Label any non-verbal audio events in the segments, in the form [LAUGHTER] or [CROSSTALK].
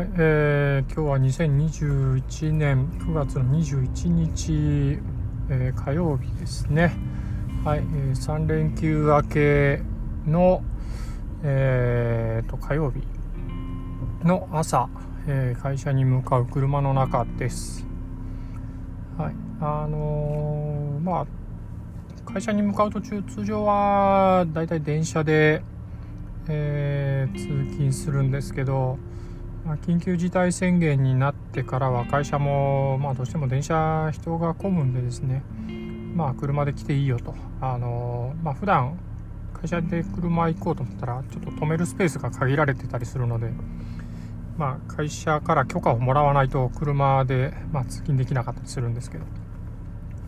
はい、えー、今日は2021年9月の21日、えー、火曜日ですね。はい、えー、3連休明けの、えー、と火曜日の朝、えー、会社に向かう車の中です。はい、あのー、まあ会社に向かう途中通常はだいたい電車で、えー、通勤するんですけど。まあ、緊急事態宣言になってからは会社も、まあ、どうしても電車人が混むんでですね、まあ、車で来ていいよと。あの、まあ、普段会社で車行こうと思ったらちょっと止めるスペースが限られてたりするので、まあ、会社から許可をもらわないと車で、まあ、通勤できなかったりするんですけど、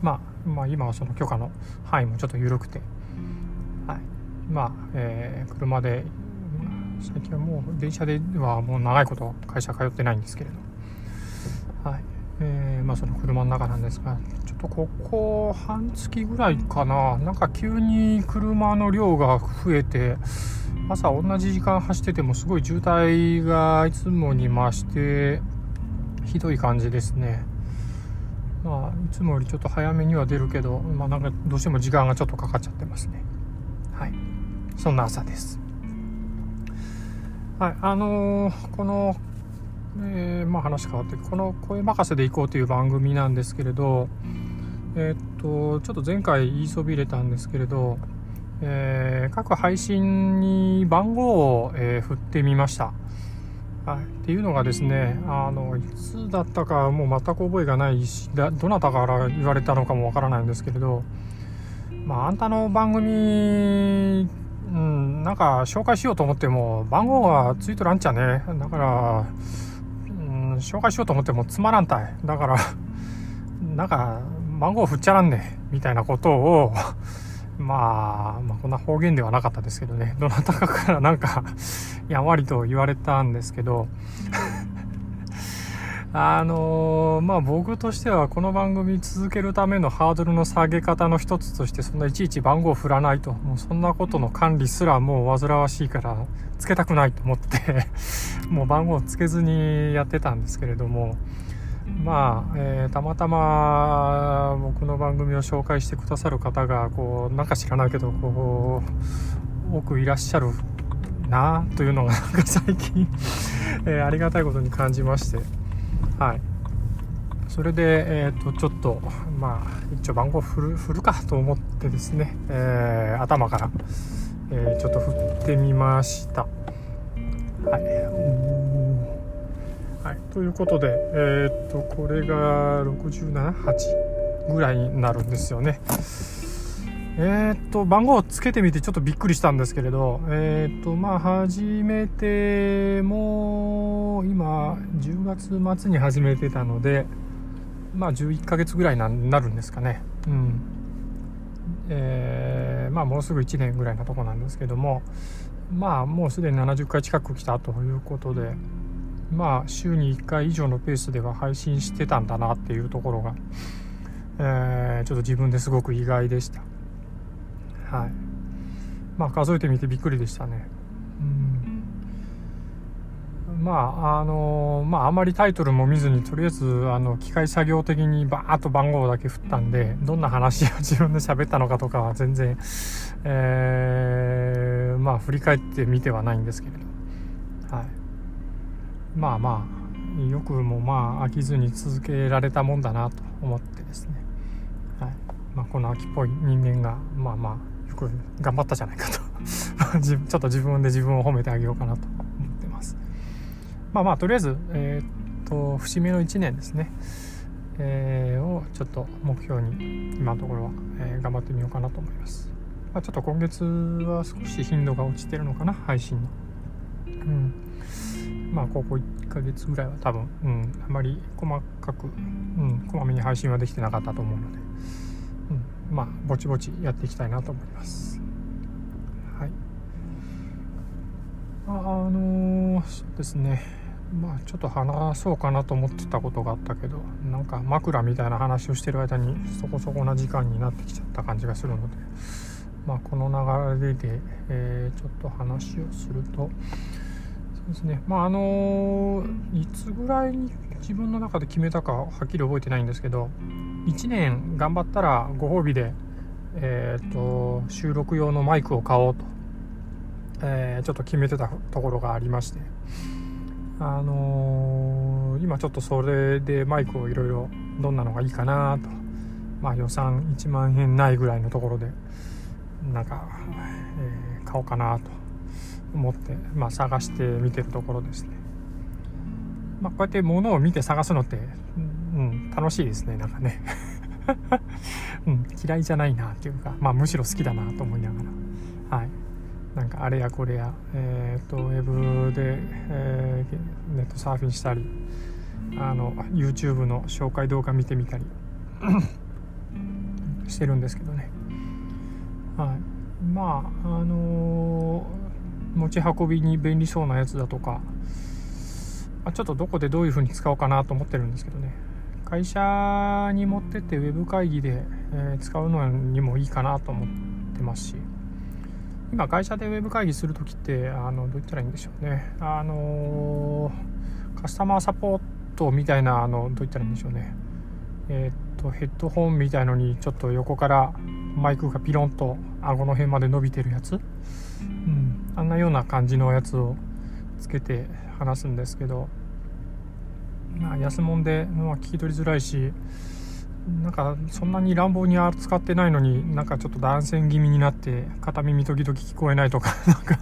まあ、まあ今はその許可の範囲もちょっと緩くて、はい。まあえー、車で最近はもう電車ではもう長いこと会社通ってないんですけれど、はいえー、まあ、その車の中なんですがちょっとここ半月ぐらいかななんか急に車の量が増えて朝同じ時間走っててもすごい渋滞がいつもに増してひどい感じですね。まあ、いつもよりちょっと早めには出るけど、まあ、なんかどうしても時間がちょっとかかっちゃってますね。はい。そんな朝です。はい、あのー、この、えー、まあ、話変わってこの「声任せでいこう」という番組なんですけれど、え、っとちょっと前回言いそびれたんですけれど、え、各配信に番号を、え振ってみました。はい、っていうのがですねあのいつだったかもう全く覚えがないしどなたから言われたのかもわからないんですけれど、まあ、あんたの番組うん、なんか紹介しようと思っても番号がついとらんちゃね。だから、うん、紹介しようと思ってもつまらんたい。だからなんか番号振っちゃらんねみたいなことをまあ、まあ、こんな方言ではなかったですけどね。どなたかからなんかやんわりと言われたんですけど。あのー、まあ僕としてはこの番組続けるためのハードルの下げ方の一つとしてそんないちいち番号を振らないともうそんなことの管理すらもう煩わしいからつけたくないと思って [LAUGHS] もう番号をつけずにやってたんですけれどもまあ、えー、たまたま僕の番組を紹介してくださる方がこうなんか知らないけどこう多くいらっしゃるなというのがなんか最近えー、ありがたいことに感じまして。はい。それで、えーと、ちょっとまあ一応番号振る振るかと思ってですね、えー、頭から、えー、ちょっと振ってみました。はい、はい、ということでえっ、とこれが678ぐらいになるんですよね。えー、っと番号をつけてみてちょっとびっくりしたんですけれどえー、っとまあ初めてもう今10月末に始めてたのでまあ11ヶ月ぐらいになるんですかね。うん。えー、まあもうすぐ1年ぐらいのとこなんですけどもまあもうすでに70回近く来たということでまあ週に1回以上のペースでは配信してたんだなっていうところが、えー、ちょっと自分ですごく意外でした。はい。まあ数えてみてびっくりでしたね。うん。まああのまああまりタイトルも見ずにとりあえずあの機械作業的にバーッと番号だけ振ったんでどんな話を自分で喋ったのかとかは全然えー、まあ振り返ってみてはないんですけれど。はい。まあまあよくもまあ飽きずに続けられたもんだなと思ってですね。はい。まあこの秋っぽい人間がまあまあ頑張ったじゃないかと。[LAUGHS] ちょっと自分で自分を褒めてあげようかなと思ってます。まあまあとりあえずえー、っと節目の1年ですね。えー、をちょっと目標に今のところは、えー、頑張ってみようかなと思います、まあ、ちょっと今月は少し頻度が落ちてるのかな配信の。うん。まあここ1ヶ月ぐらいは多分、うん、あまり細かく、うん、こまめに配信はできてなかったと思うので、まあぼちぼちやっていきたいなと思います。はい。あの、そうですね。まあちょっと話そうかなと思ってたことがあったけどなんか枕みたいな話をしてる間にそこそこな時間になってきちゃった感じがするのでまあこの流れで、えー、ちょっと話をするとそうですね。まああのいつぐらいに自分の中で決めたかはっきり覚えてないんですけど1年頑張ったらご褒美で、えーと、収録用のマイクを買おうと、えー、ちょっと決めてたところがありましてあのー、今ちょっとそれでマイクをいろいろどんなのがいいかなとまあ予算1万円ないぐらいのところでなんか、えー、買おうかなと思って、まあ、探してみてるところですね。まあ、こうやって物を見て探すのって、楽しいですね、なんかね。[LAUGHS] うん、嫌いじゃないなっていうか、まあ、むしろ好きだなと思いながら、はい。なんかあれやこれや、えー、っと、ウェブで、えー、ネットサーフィンしたり、あの、YouTube の紹介動画見てみたり [COUGHS] してるんですけどね。はい。まあ、あのー持ち運びに便利そうなやつだとか、まちょっとどこでどういう風に使おうかなと思ってるんですけどね会社に持ってってウェブ会議で、え使うのにもいいかなと思ってますし。今会社でウェブ会議する時ってあのどう言ったらいいんでしょうね。あのカスタマーサポートみたいなあのどう言ったらいいんでしょうね。えー、っとヘッドホンみたいのにちょっと横からマイクがピロンと顎の辺まで伸びてるやつ。うん、あんなような感じのやつをつけて話すんですけど、まあ、安物で、まあ、聞き取りづらいしなんかそんなに乱暴に扱ってないのになんかちょっと断線気味になって片耳時々聞こえないとか [LAUGHS] なんか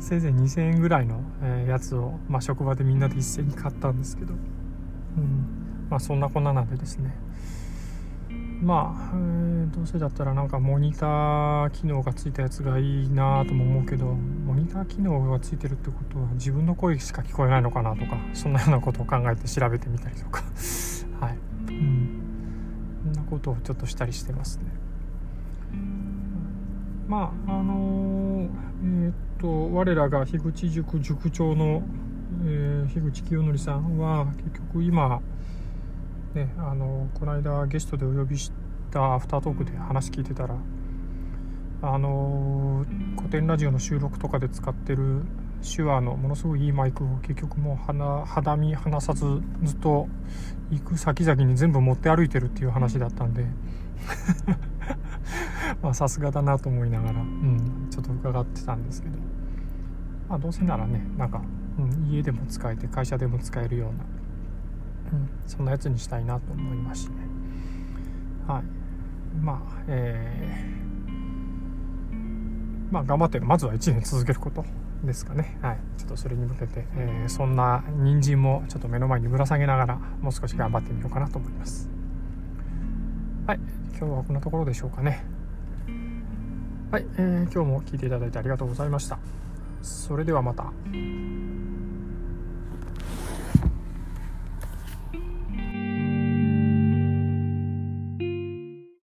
せいぜい2000円ぐらいの、えやつを、まあ、職場でみんなで一斉に買ったんですけど、うん。まあ、そんなこんななんでですね。まあ、えー、どうせだったらなんかモニター機能がついたやつがいいなとも思うけどモニター機能がついてるってことは自分の声しか聞こえないのかなとかそんなようなことを考えて調べてみたりとか。[LAUGHS] はい。うん。そんなことをちょっとしたりしてますね。まああのー、えっ、と我らが樋口塾塾長の、えー、樋口清則さんは結局今ね、あのこの間ゲストでお呼びしたアフタートークで話聞いてたらあの古典ラジオの収録とかで使ってる手話のものすごいいいマイクを結局もう肌身離さずずっと行く先々に全部持って歩いてるっていう話だったんで [LAUGHS] まさすがだなと思いながら、うん、ちょっと伺ってたんですけど。まあどうせならねなんか、うん、家でも使えて会社でも使えるようなうん、そんなやつにしたいなと思いますしねはい。まあえー、まあ頑張ってまずは1年続けることですかね。はい。ちょっとそれに向けて、えー、そんな人参もちょっと目の前にぶら下げながらもう少し頑張ってみようかなと思います。はい。今日はこんなところでしょうかね。はい、えー、今日も聞いていただいてありがとうございました。それではまた。